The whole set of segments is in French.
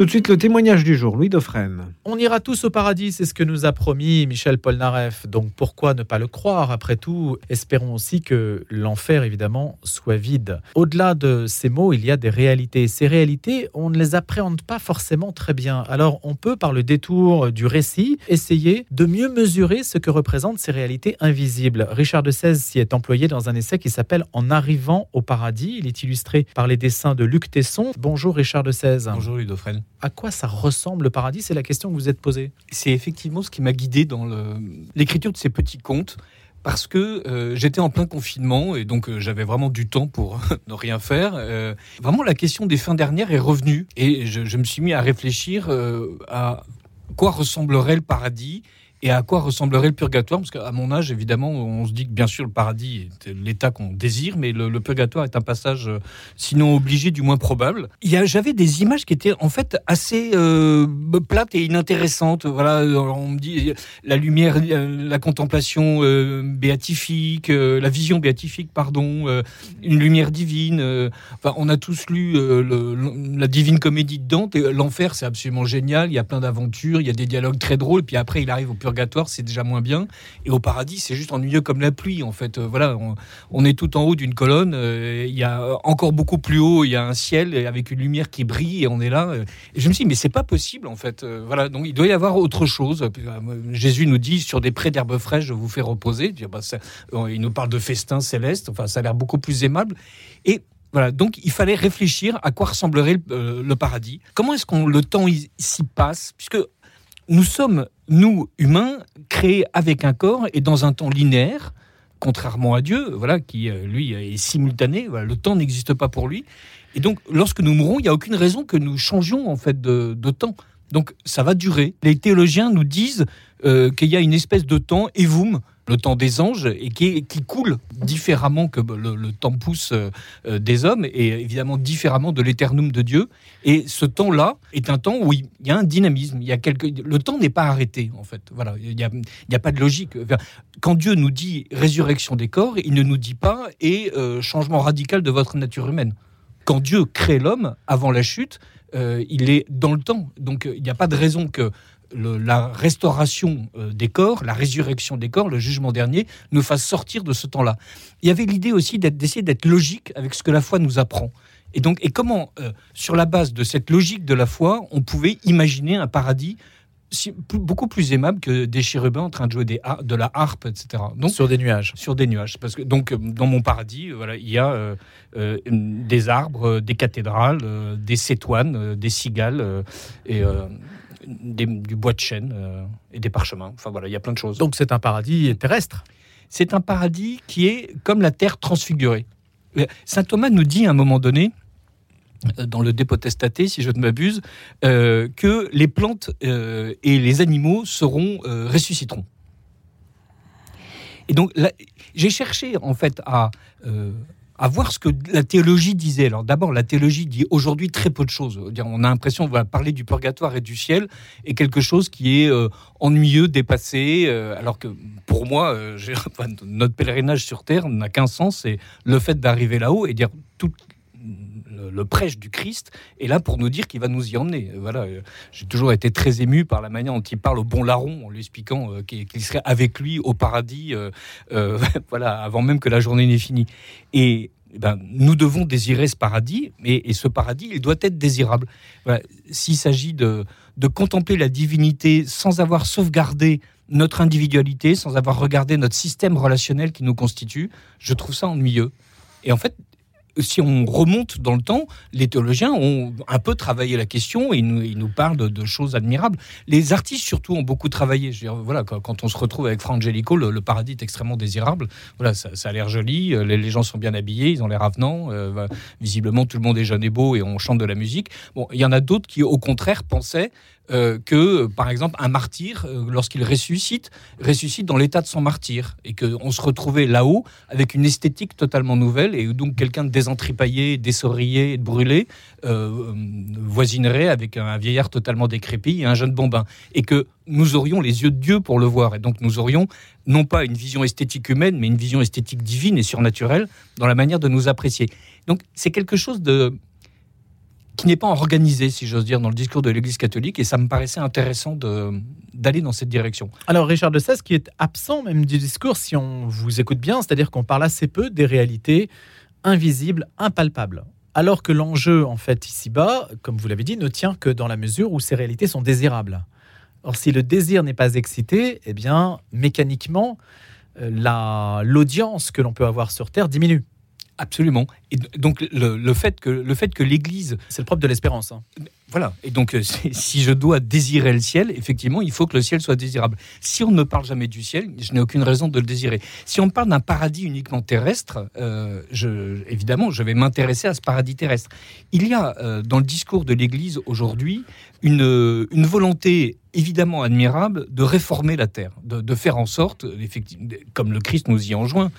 Tout de suite, le témoignage du jour, Louis Dauphren. On ira tous au paradis, c'est ce que nous a promis Michel Polnareff. Donc pourquoi ne pas le croire? Après tout, espérons aussi que l'enfer, évidemment, soit vide. Au-delà de ces mots, il y a des réalités. Ces réalités, on ne les appréhende pas forcément très bien. Alors on peut, par le détour du récit, essayer de mieux mesurer ce que représentent ces réalités invisibles. Richard de Sèze s'y est employé dans un essai qui s'appelle En arrivant au paradis. Il est illustré par les dessins de Luc Tesson. Bonjour Richard de Sèze. Bonjour Louis Dauphren à quoi ça ressemble le paradis C'est la question que vous êtes posée. C'est effectivement ce qui m'a guidé dans l'écriture de ces petits contes. Parce que euh, j'étais en plein confinement et donc euh, j'avais vraiment du temps pour ne rien faire. Euh, vraiment, la question des fins dernières est revenue et je, je me suis mis à réfléchir à quoi ressemblerait le paradis et à quoi ressemblerait le purgatoire? Parce qu'à mon âge, évidemment, on se dit que bien sûr le paradis est l'état qu'on désire, mais le, purgatoire est un passage, euh, sinon obligé, du moins probable. J'avais des images qui étaient en fait assez euh, plates et inintéressantes. Voilà, on me dit la lumière, euh, la contemplation béatifique, la vision béatifique, pardon, une lumière divine. enfin, on a tous lu la divine comédie de Dante. L'enfer, c'est absolument génial. Il y a plein d'aventures, il y a des dialogues très drôles. Puis après, il arrive au purgatoire c'est déjà moins bien. Et au paradis, c'est juste ennuyeux comme la pluie, en fait. Euh, voilà, on, est tout en haut d'une colonne. Euh, il y a encore beaucoup plus haut, il y a un ciel avec une lumière qui brille et on est là. Euh. Et je me suis dit, mais c'est pas possible, en fait. Voilà, donc il doit y avoir autre chose. Jésus nous dit, sur des prés d'herbes fraîches, je vous fais reposer. Bah, il nous parle de festin céleste. Enfin, ça a l'air beaucoup plus aimable. Et voilà, donc il fallait réfléchir à quoi ressemblerait le, paradis. Comment est-ce qu'on le temps s'y passe? Puisque nous sommes, nous, humains, créés avec un corps et dans un temps linéaire, contrairement à Dieu, voilà, qui, euh, lui, est simultané. le temps n'existe pas pour lui. Et donc, lorsque nous mourrons, il n'y a aucune raison que nous changions, en fait, de, temps. Donc, ça va durer. Les théologiens nous disent euh, qu'il y a une espèce de temps, evum, le temps des anges, et qui, qui coule différemment que le, temps pousse euh, euh, des hommes, et évidemment différemment de l'éternum de Dieu. Et ce temps-là est un temps où il y a un dynamisme. Il y a quelque... Le temps n'est pas arrêté, en fait. Voilà, il n'y a, a, pas de logique. Quand Dieu nous dit résurrection des corps, il ne nous dit pas et changement radical de votre nature humaine. Quand Dieu crée l'homme avant la chute, il est dans le temps. Donc il n'y a pas de raison que la restauration euh, des corps, la résurrection des corps, le jugement dernier, nous fasse sortir de ce temps-là. Il y avait l'idée aussi d'essayer d'être logique avec ce que la foi nous apprend. Et donc, et comment, euh, sur la base de cette logique de la foi, on pouvait imaginer un paradis beaucoup plus aimable que des chérubins en train de jouer des, de la harpe, etc. Donc, sur des nuages. Sur des nuages. Parce que, donc, dans mon paradis, voilà, il y a euh, des arbres, des cathédrales, des cétoines, des cigales et du bois de chêne euh, et des parchemins. Enfin voilà, il y a plein de choses. Donc c'est un paradis terrestre C'est un paradis qui est comme la terre transfigurée. Euh, Saint Thomas nous dit à un moment donné, euh, dans le Dépotestaté, si je ne m'abuse, que les plantes et les animaux seront ressusciteront. Et donc, j'ai cherché en fait à à voir ce que la théologie disait. Alors d'abord, la théologie dit aujourd'hui très peu de choses. On a l'impression de parler du purgatoire et du ciel est quelque chose qui est euh, ennuyeux, dépassé, euh, alors que pour moi, euh, notre pèlerinage sur Terre n'a qu'un sens, c'est le fait d'arriver là-haut et dire tout le, prêche du Christ est là pour nous dire qu'il va nous y emmener. Voilà, j'ai toujours été très ému par la manière dont il parle au bon larron en lui expliquant qu'il serait avec lui au paradis, voilà, avant même que la journée n'ait fini. Et ben, nous devons désirer ce paradis, et, ce paradis, il doit être désirable. S'il s'agit de, de contempler la divinité sans avoir sauvegardé notre individualité, sans avoir regardé notre système relationnel qui nous constitue, je trouve ça ennuyeux. Et en fait, si on remonte dans le temps, les théologiens ont un peu travaillé la question et ils nous, parlent de, choses admirables. Les artistes surtout ont beaucoup travaillé. voilà, quand, on se retrouve avec Fra Angelico, le, paradis est extrêmement désirable. Voilà, ça, a l'air joli, euh, les, gens sont bien habillés, ils ont l'air avenants. Euh, visiblement, tout le monde est jeune et beau et on chante de la musique. Bon, il y en a d'autres qui, au contraire, pensaient euh, que, par exemple, un martyr, euh, lorsqu'il ressuscite, ressuscite dans l'état de son martyr, et qu'on se retrouvait là-haut avec une esthétique totalement nouvelle, et donc quelqu'un de désentripaillé, d'essorillé, de brûlé, euh, voisinerait avec un vieillard totalement décrépit et un jeune bambin, et que nous aurions les yeux de Dieu pour le voir, et donc nous aurions non pas une vision esthétique humaine, mais une vision esthétique divine et surnaturelle dans la manière de nous apprécier. Donc c'est quelque chose de qui n'est pas organisé, si j'ose dire, dans le discours de l'Église catholique, et ça me paraissait intéressant d'aller dans cette direction. Alors Richard de Sesse, qui est absent même du discours, si on vous écoute bien, c'est-à-dire qu'on parle assez peu des réalités invisibles, impalpables. Alors que l'enjeu, en fait, ici-bas, comme vous l'avez dit, ne tient que dans la mesure où ces réalités sont désirables. Or, si le désir n'est pas excité, eh bien, mécaniquement, euh, l'audience que l'on peut avoir sur Terre diminue. Absolument. Et donc le, fait que le fait que l'Église, c'est le propre de l'espérance. Hein. Voilà. Et donc euh, si je dois désirer le ciel, effectivement, il faut que le ciel soit désirable. Si on ne parle jamais du ciel, je n'ai aucune raison de le désirer. Si on parle d'un paradis uniquement terrestre, euh, évidemment, je vais m'intéresser à ce paradis terrestre. Il y a euh, dans le discours de l'Église aujourd'hui une, volonté évidemment admirable de réformer la terre, de, faire en sorte, comme le Christ nous y enjoint,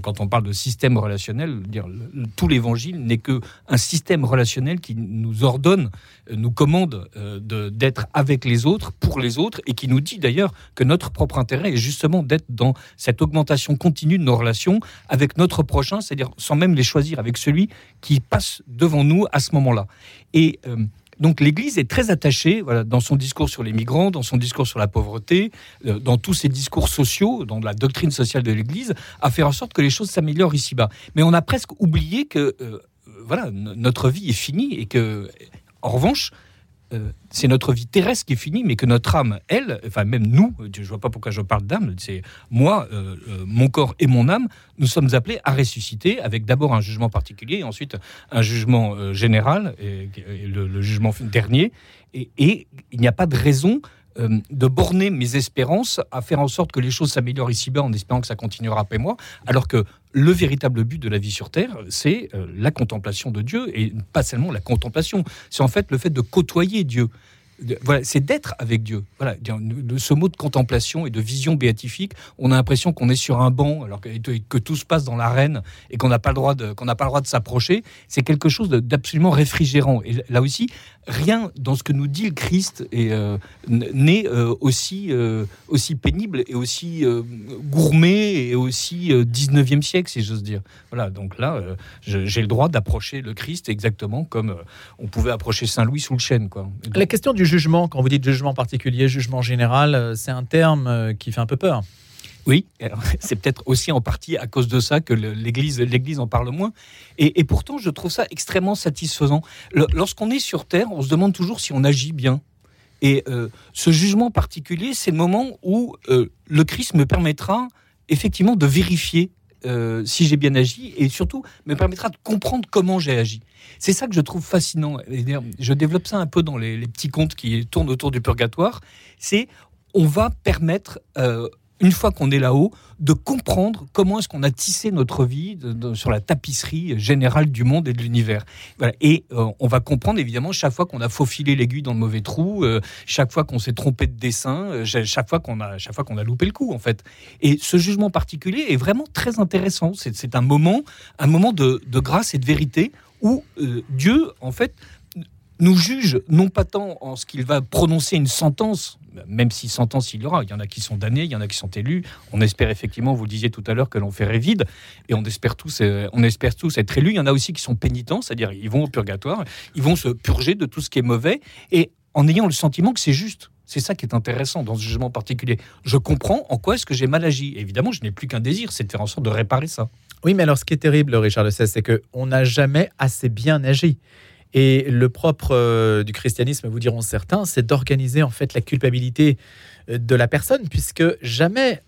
quand on parle de système relationnel, tout l'évangile n'est que un système relationnel qui nous ordonne, euh, nous commande euh, d'être avec les autres, pour les autres, et qui nous dit d'ailleurs que notre propre intérêt est justement d'être dans cette augmentation continue de nos relations avec notre prochain, c'est-à-dire sans même les choisir, avec celui qui passe devant nous à ce moment-là. Et donc l'Église est très attachée, voilà, dans son discours sur les migrants, dans son discours sur la pauvreté, euh, dans tous ses discours sociaux, dans la doctrine sociale de l'Église, à faire en sorte que les choses s'améliorent ici-bas. Mais on a presque oublié que euh, voilà, notre vie est finie et que, en revanche, euh, c'est notre vie terrestre qui est finie, mais que notre âme, elle, enfin même nous, je ne vois pas pourquoi je parle d'âme, c'est moi, euh, euh, mon corps et mon âme, nous sommes appelés à ressusciter avec d'abord un jugement particulier, ensuite un jugement général, et, le, jugement dernier. et il n'y a pas de raison euh, de borner mes espérances à faire en sorte que les choses s'améliorent ici-bas en espérant que ça continuera après moi, alors que le véritable but de la vie sur Terre, c'est euh, la contemplation de Dieu, et pas seulement la contemplation, c'est en fait le fait de côtoyer Dieu voilà, c'est d'être avec Dieu. Voilà, de ce mot de contemplation et de vision béatifique, on a l'impression qu'on est sur un banc, alors que, tout se passe dans l'arène et qu'on n'a pas le droit de, qu'on n'a pas le droit de s'approcher. C'est quelque chose d'absolument réfrigérant. Et là aussi, rien dans ce que nous dit le Christ euh, n'est euh, aussi euh, aussi pénible et aussi gourmet et aussi 19e siècle, si j'ose dire. Voilà, donc là, j'ai le droit d'approcher le Christ exactement comme on pouvait approcher Saint Louis sous le chêne, quoi. La question du jugement, quand vous dites jugement particulier, jugement général, euh, c'est un terme euh, qui fait un peu peur. Oui, c'est peut-être aussi en partie à cause de ça que l'Église, en parle moins. Et, pourtant, je trouve ça extrêmement satisfaisant. Lorsqu'on est sur Terre, on se demande toujours si on agit bien. Et euh, ce jugement particulier, c'est le moment où le Christ me permettra effectivement de vérifier euh, si j'ai bien agi et surtout me permettra de comprendre comment j'ai agi. C'est ça que je trouve fascinant. Je développe ça un peu dans les, petits contes qui tournent autour du purgatoire. C'est on va permettre euh, une fois qu'on est là-haut, de comprendre comment est-ce qu'on a tissé notre vie sur la tapisserie générale du monde et de l'univers. Et euh, on va comprendre évidemment chaque fois qu'on a faufilé l'aiguille dans le mauvais trou, euh, chaque fois qu'on s'est trompé de dessin, euh, chaque fois qu'on a, a loupé le coup en fait. Et ce jugement particulier est vraiment très intéressant. C'est un moment, un moment de, de, grâce et de vérité où Dieu en fait nous juge non pas tant en ce qu'il va prononcer une sentence même si sentence il y aura, il y en a qui sont damnés, il y en a qui sont élus. On espère effectivement, vous disiez tout à l'heure, que l'enfer est vide, et on espère tous, euh, on espère tous être élus. Il y en a aussi qui sont pénitents, c'est-à-dire ils vont au purgatoire, ils vont se purger de tout ce qui est mauvais, et en ayant le sentiment que c'est juste. C'est ça qui est intéressant dans ce jugement particulier. Je comprends en quoi est-ce que j'ai mal agi. évidemment, je n'ai plus qu'un désir, c'est de faire en sorte de réparer ça. Oui, mais alors ce qui est terrible, Richard Le c'est qu'on n'a jamais assez bien agi. Et le propre euh, du christianisme, vous diront certains, c'est d'organiser en fait la culpabilité euh, de la personne, puisque jamais,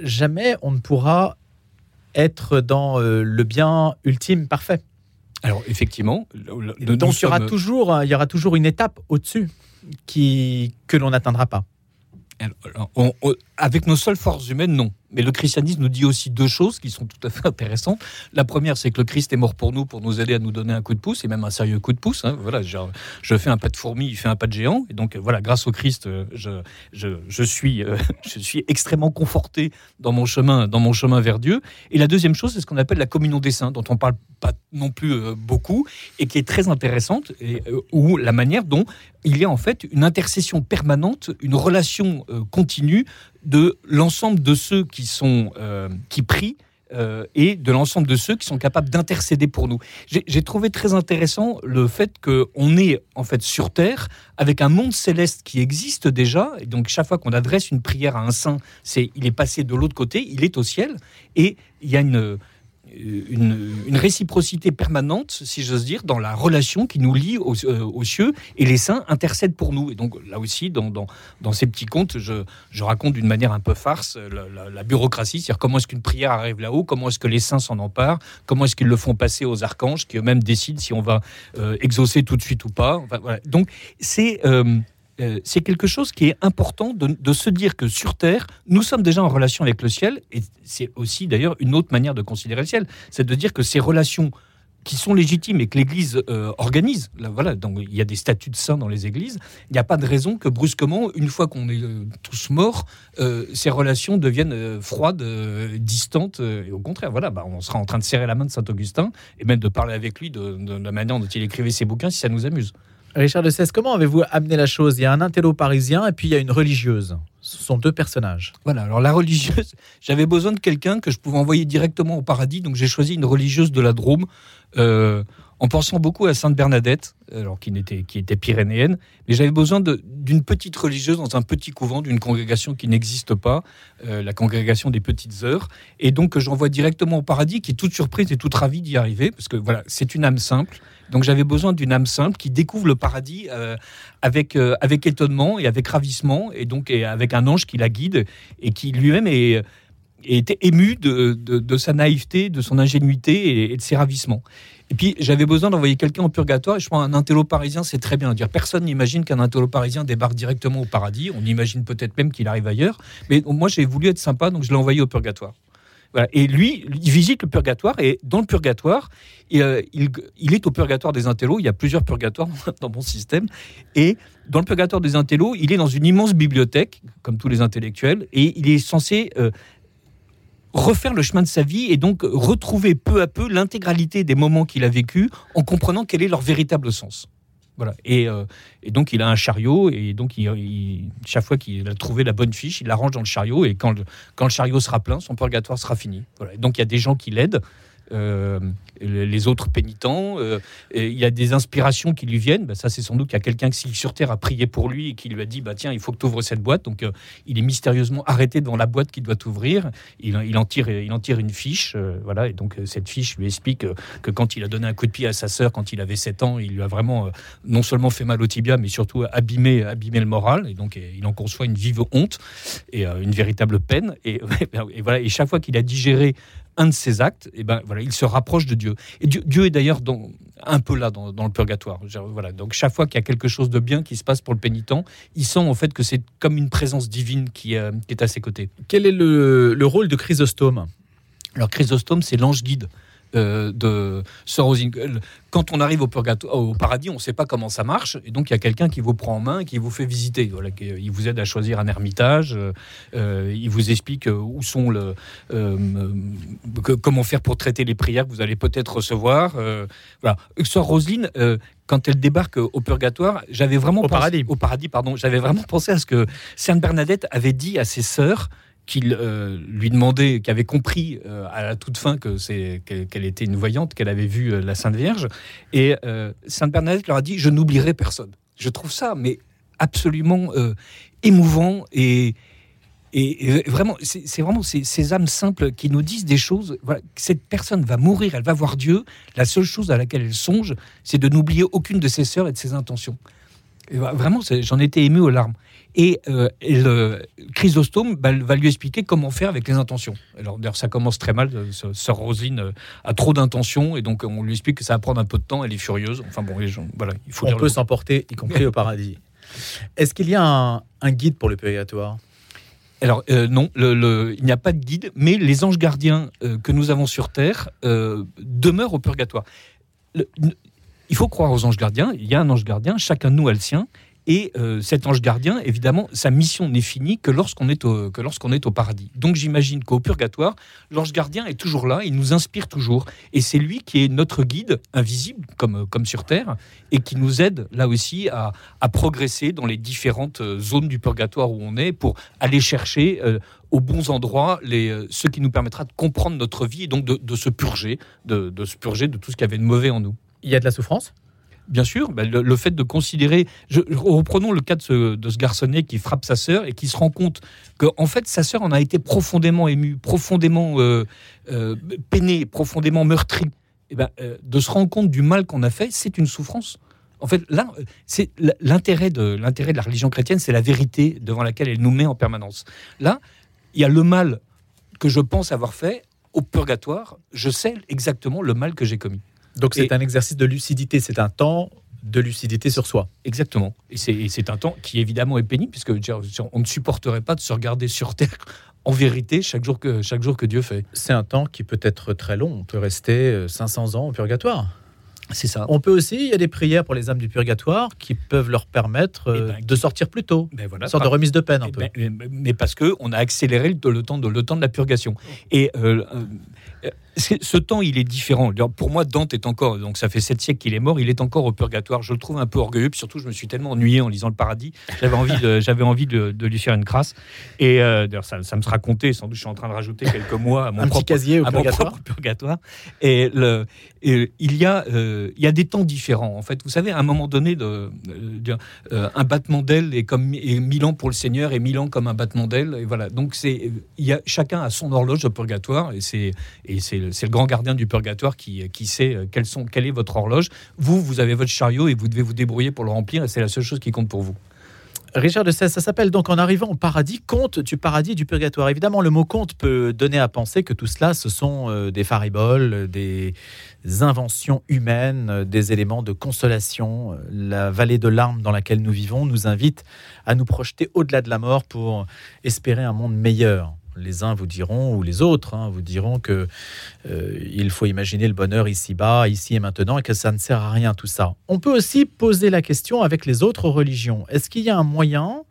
jamais on ne pourra être dans euh, le bien ultime parfait. Alors effectivement, donc il y aura toujours, il y aura toujours une étape au-dessus qui que l'on n'atteindra pas. avec nos seules forces humaines, non. Mais le christianisme nous dit aussi deux choses qui sont tout à fait intéressantes. La première, c'est que le Christ est mort pour nous, pour nous aider à nous donner un coup de pouce, et même un sérieux coup de pouce. Hein. Voilà, je fais un pas de fourmi, il fait un pas de géant. Et donc, voilà, grâce au Christ, euh, euh, je suis extrêmement conforté dans mon chemin, dans mon chemin vers Dieu. Et la deuxième chose, c'est ce qu'on appelle la communion des saints, dont on parle pas non plus euh, beaucoup, et qui est très intéressante, et, où la manière dont il y a en fait une intercession permanente, une relation continue de l'ensemble de ceux qui sont euh, qui prient euh, et de l'ensemble de ceux qui sont capables d'intercéder pour nous. J'ai trouvé très intéressant le fait qu'on est en fait sur Terre avec un monde céleste qui existe déjà. Et donc chaque fois qu'on adresse une prière à un saint, c'est il est passé de l'autre côté, il est au ciel, et il y a une une, réciprocité permanente, si j'ose dire, dans la relation qui nous lie euh, aux, cieux, et les saints intercèdent pour nous. Et donc là aussi, dans, ces petits contes, je, raconte d'une manière un peu farce la, bureaucratie, c'est-à-dire comment est-ce qu'une prière arrive là-haut, comment est-ce que les saints s'en emparent, comment est-ce qu'ils le font passer aux archanges, qui eux-mêmes décident si on va euh, exaucer tout de suite ou pas. Donc c'est... Euh, euh, c'est quelque chose qui est important de, se dire que sur Terre, nous sommes déjà en relation avec le ciel, et c'est aussi d'ailleurs une autre manière de considérer le ciel, c'est de dire que ces relations qui sont légitimes et que l'Église euh, organise, là, voilà, donc il y a des statuts de saints dans les églises, il n'y a pas de raison que brusquement, une fois qu'on est euh, tous morts, ces relations deviennent froides, distantes, et au contraire, voilà, bah, on sera en train de serrer la main de Saint Augustin, et même de parler avec lui de, de la manière dont il écrivait ses bouquins, si ça nous amuse. Richard de Cesse, comment avez-vous amené la chose? Il y a un intello parisien et puis il y a une religieuse. Ce sont deux personnages. Voilà, alors la religieuse, j'avais besoin de quelqu'un que je pouvais envoyer directement au paradis, donc j'ai choisi une religieuse de la Drôme. Euh, en pensant beaucoup à Sainte Bernadette, alors qui était, qui était pyrénéenne, mais j'avais besoin d'une petite religieuse dans un petit couvent d'une congrégation qui n'existe pas, euh, la congrégation des petites heures, et donc que j'envoie directement au paradis, qui est toute surprise et toute ravie d'y arriver, parce que voilà, c'est une âme simple. Donc j'avais besoin d'une âme simple qui découvre le paradis euh, avec, euh, avec étonnement et avec ravissement, et donc avec un ange qui la guide et qui lui-même est était ému de, de, sa naïveté, de son ingénuité et, de ses ravissements. Et puis j'avais besoin d'envoyer quelqu'un au purgatoire. Et je pense un intello parisien, c'est très bien. Dire personne n'imagine qu'un intello parisien débarque directement au paradis. On imagine peut-être même qu'il arrive ailleurs. Mais moi, j'ai voulu être sympa, donc je l'ai envoyé au purgatoire. Et lui, il visite le purgatoire et dans le purgatoire, euh, il, il, est au purgatoire des intellos. Il y a plusieurs purgatoires dans mon système. Et dans le purgatoire des intellos, il est dans une immense bibliothèque, comme tous les intellectuels, et il est censé euh, refaire le chemin de sa vie et donc retrouver peu à peu l'intégralité des moments qu'il a vécus en comprenant quel est leur véritable sens. Voilà. Et, euh, et, donc il a un chariot et donc il, chaque fois qu'il a trouvé la bonne fiche, il la range dans le chariot et quand le, quand le chariot sera plein, son purgatoire sera fini. Voilà. donc il y a des gens qui l'aident. Euh, les autres pénitents. Euh, il y a des inspirations qui lui viennent. Bah, ça, c'est sans doute qu'il y a quelqu'un qui sur Terre a prié pour lui et qui lui a dit bah, Tiens, il faut que tu ouvres cette boîte. Donc, euh, il est mystérieusement arrêté devant la boîte qui doit ouvrir. Il, en, tire, il en tire une fiche. Voilà, et donc, cette fiche lui explique que quand il a donné un coup de pied à sa sœur quand il avait 7 ans, il lui a vraiment non seulement fait mal au tibia, mais surtout abîmé, abîmé le moral. Et donc, il en conçoit une vive honte et une véritable peine. Et voilà, et chaque fois qu'il a digéré un de ses actes, et ben voilà, il se rapproche de Dieu. Et Dieu, est d'ailleurs un peu là dans, le purgatoire. Voilà, donc chaque fois qu'il y a quelque chose de bien qui se passe pour le pénitent, il sent en fait que c'est comme une présence divine qui, euh, est à ses côtés. Quel est le, le rôle de Chrysostome? Alors Chrysostome, c'est l'ange guide. Euh, de Sir Quand on arrive au, au paradis, on ne sait pas comment ça marche, et donc il y a quelqu'un qui vous prend en main, qui vous fait visiter. Voilà, il vous aide à choisir un ermitage, euh, il vous explique euh, où sont le, comment faire pour traiter les prières que vous allez peut-être recevoir. voilà. Sœur Roselyne, quand elle débarque au purgatoire, j'avais vraiment au paradis. Au paradis, pardon. J'avais vraiment pensé à ce que Sainte Bernadette avait dit à ses sœurs qu'il euh, lui demandait, qui avait compris euh, à la toute fin que c'est qu'elle était une voyante, qu'elle avait vu euh, la Sainte Vierge, et Sainte Bernadette leur a dit je n'oublierai personne. Je trouve ça mais absolument émouvant et, et, vraiment, c'est vraiment ces, âmes simples qui nous disent des choses. cette personne va mourir, elle va voir Dieu. La seule chose à laquelle elle songe, c'est de n'oublier aucune de ses sœurs et de ses intentions. vraiment, j'en étais ému aux larmes. Et, euh, le Chrysostome va lui expliquer comment faire avec les intentions. Alors d'ailleurs, ça commence très mal. Sœur Rosine euh, a trop d'intentions et donc on lui explique que ça va prendre un peu de temps. Elle est furieuse. Enfin bon, les gens, voilà, il faut. On peut s'emporter, y compris au paradis. Est-ce qu'il y a un, guide pour le purgatoire? Alors euh, non, le, il n'y a pas de guide, mais les anges gardiens que nous avons sur Terre demeurent au purgatoire. il faut croire aux anges gardiens. Il y a un ange gardien, chacun de nous a le sien, Et euh, cet ange gardien, évidemment, sa mission n'est finie que lorsqu'on est, au, est au paradis. Donc j'imagine qu'au purgatoire, l'ange gardien est toujours là, il nous inspire toujours. Et c'est lui qui est notre guide, invisible, comme, comme sur Terre, et qui nous aide là aussi à, à progresser dans les différentes euh, zones du purgatoire où on est pour aller chercher euh, aux bons endroits les, ce qui nous permettra de comprendre notre vie et donc de, de se purger, de, de se purger de tout ce qu'il y avait de mauvais en nous. Il y a de la souffrance? Bien sûr, ben, le, fait de considérer. Reprenons le cas de ce, de garçonnet qui frappe sa sœur et qui se rend compte que, en fait, sa sœur en a été profondément émue, profondément euh, euh, peinée, profondément meurtrie. Et ben, euh, de se rendre compte du mal qu'on a fait, c'est une souffrance. En fait, là, c'est l'intérêt de l'intérêt de la religion chrétienne, c'est la vérité devant laquelle elle nous met en permanence. Là, il y a le mal que je pense avoir fait au purgatoire. Je sais exactement le mal que j'ai commis. Donc c'est un exercice de lucidité, c'est un temps de lucidité sur soi. Exactement. Et c'est un temps qui évidemment est pénible, puisque on ne supporterait pas de se regarder sur Terre en vérité chaque jour que, chaque jour que Dieu fait. C'est un temps qui peut être très long. On peut rester 500 ans au purgatoire. C'est ça. On peut aussi, il y a des prières pour les âmes du purgatoire qui peuvent leur permettre eh ben, de sortir plus tôt. Ben voilà, une sorte de remise de peine un eh peu. Ben, mais parce que on a accéléré le, le, temps, de, le temps de la purgation. Et euh, ce temps, il est différent. Pour moi, Dante est encore, donc ça fait sept siècles qu'il est mort, il est encore au purgatoire. Je le trouve un peu orgueilleux, puis surtout, je me suis tellement ennuyé en lisant le paradis. J'avais envie, de, j'avais envie de, de, lui faire une crasse. Et euh, d'ailleurs, ça, ça, me sera compté. Sans doute, je suis en train de rajouter quelques mois à mon, un propre, petit casier au à purgatoire. mon propre purgatoire. Et, le, et il, y a, euh, il y a des temps différents. En fait, vous savez, à un moment donné, de, de euh, un battement d'aile est comme et mille ans pour le Seigneur et mille ans comme un battement d'aile. Et voilà. Donc, c'est, il y a, chacun a son horloge au purgatoire. Et c'est, et c'est, c'est le grand gardien du purgatoire qui, qui sait quelles sont, quelle est votre horloge. Vous, vous avez votre chariot et vous devez vous débrouiller pour le remplir et c'est la seule chose qui compte pour vous. Richard de Sèze, ça s'appelle donc en arrivant au paradis, conte du paradis du purgatoire. Évidemment, le mot conte peut donner à penser que tout cela, ce sont euh, des fariboles, des inventions humaines, euh, des éléments de consolation. La vallée de larmes dans laquelle nous vivons nous invite à nous projeter au-delà de la mort pour espérer un monde meilleur les uns vous diront, ou les autres hein, vous diront que euh, il faut imaginer le bonheur ici-bas, ici et maintenant, et que ça ne sert à rien tout ça. On peut aussi poser la question avec les autres religions. Est-ce qu'il y a un moyen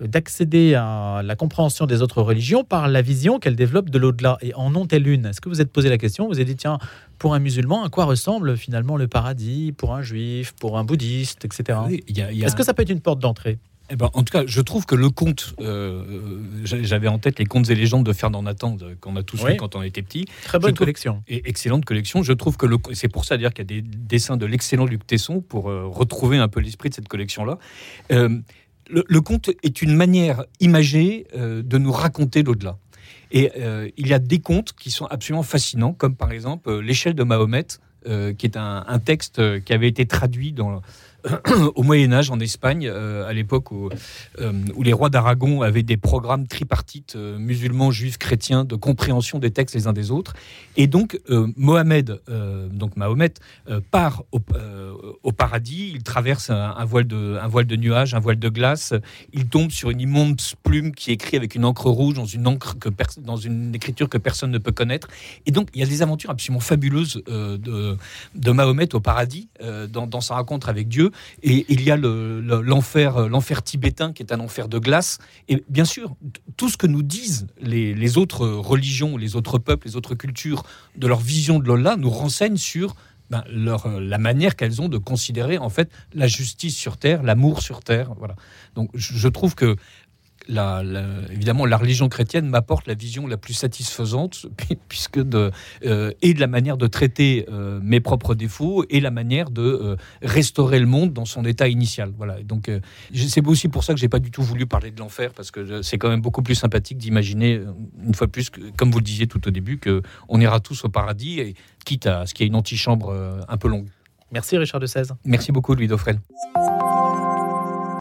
d'accéder à la compréhension des autres religions par la vision qu'elles développent de l'au-delà Et en ont-elles une? Est-ce que vous êtes posé la question Vous avez dit, tiens, pour un musulman, à quoi ressemble finalement le paradis? Pour un juif, pour un bouddhiste, etc. Oui. Est-ce que ça peut être une porte d'entrée? Eh ben, en tout cas, je trouve que le conte, euh, j'avais en tête les contes et légendes de Fernand Nathan qu'on a tous Oui. lu quand on était petit. Très bonne trouve- collection. Et excellente collection. Je trouve que le, c'est pour ça dire qu'il y a des dessins de l'excellent Luc Tesson pour euh, retrouver un peu l'esprit de cette collection-là. Euh, le, le conte est une manière imagée de nous raconter l'au-delà. Et il y a des contes qui sont absolument fascinants, comme par exemple l'échelle de Mahomet, qui est un, un texte qui avait été traduit dans au Moyen Âge en Espagne, euh, à l'époque où, euh, où les rois d'Aragon avaient des programmes tripartites euh, musulmans, juifs, chrétiens de compréhension des textes les uns des autres. Et donc Mohamed, donc Mahomet, part au, paradis. Il traverse un, voile de nuages, un voile de glace. Il tombe sur une immense plume qui est écrite avec une encre rouge dans une écriture que personne ne peut connaître. Et donc il y a des aventures absolument fabuleuses de, de Mahomet au paradis dans sa rencontre avec Dieu. Et il y a le- le- l'enfer, euh, l'enfer tibétain qui est un enfer de glace. Et bien sûr, tout ce que nous disent les, autres religions, les autres peuples, les autres cultures de leur vision de l'Ollah nous renseignent sur ben, euh, la manière qu'elles ont de considérer en fait la justice sur terre, l'amour sur terre. Voilà. Donc je trouve que la, la- évidemment la religion chrétienne m'apporte la vision la plus satisfaisante pu- puisque de euh, et de la manière de traiter euh, mes propres défauts et la manière de euh, restaurer le monde dans son état initial. Voilà. Donc c'est aussi pour ça que j'ai pas du tout voulu parler de l'enfer parce que c'est quand même beaucoup plus sympathique d'imaginer une fois de plus que, comme vous le disiez tout au début que on ira tous au paradis et quitte à ce qu'il y ait une antichambre un peu longue. Merci Richard de Sèze. Merci beaucoup Louis Dauphren.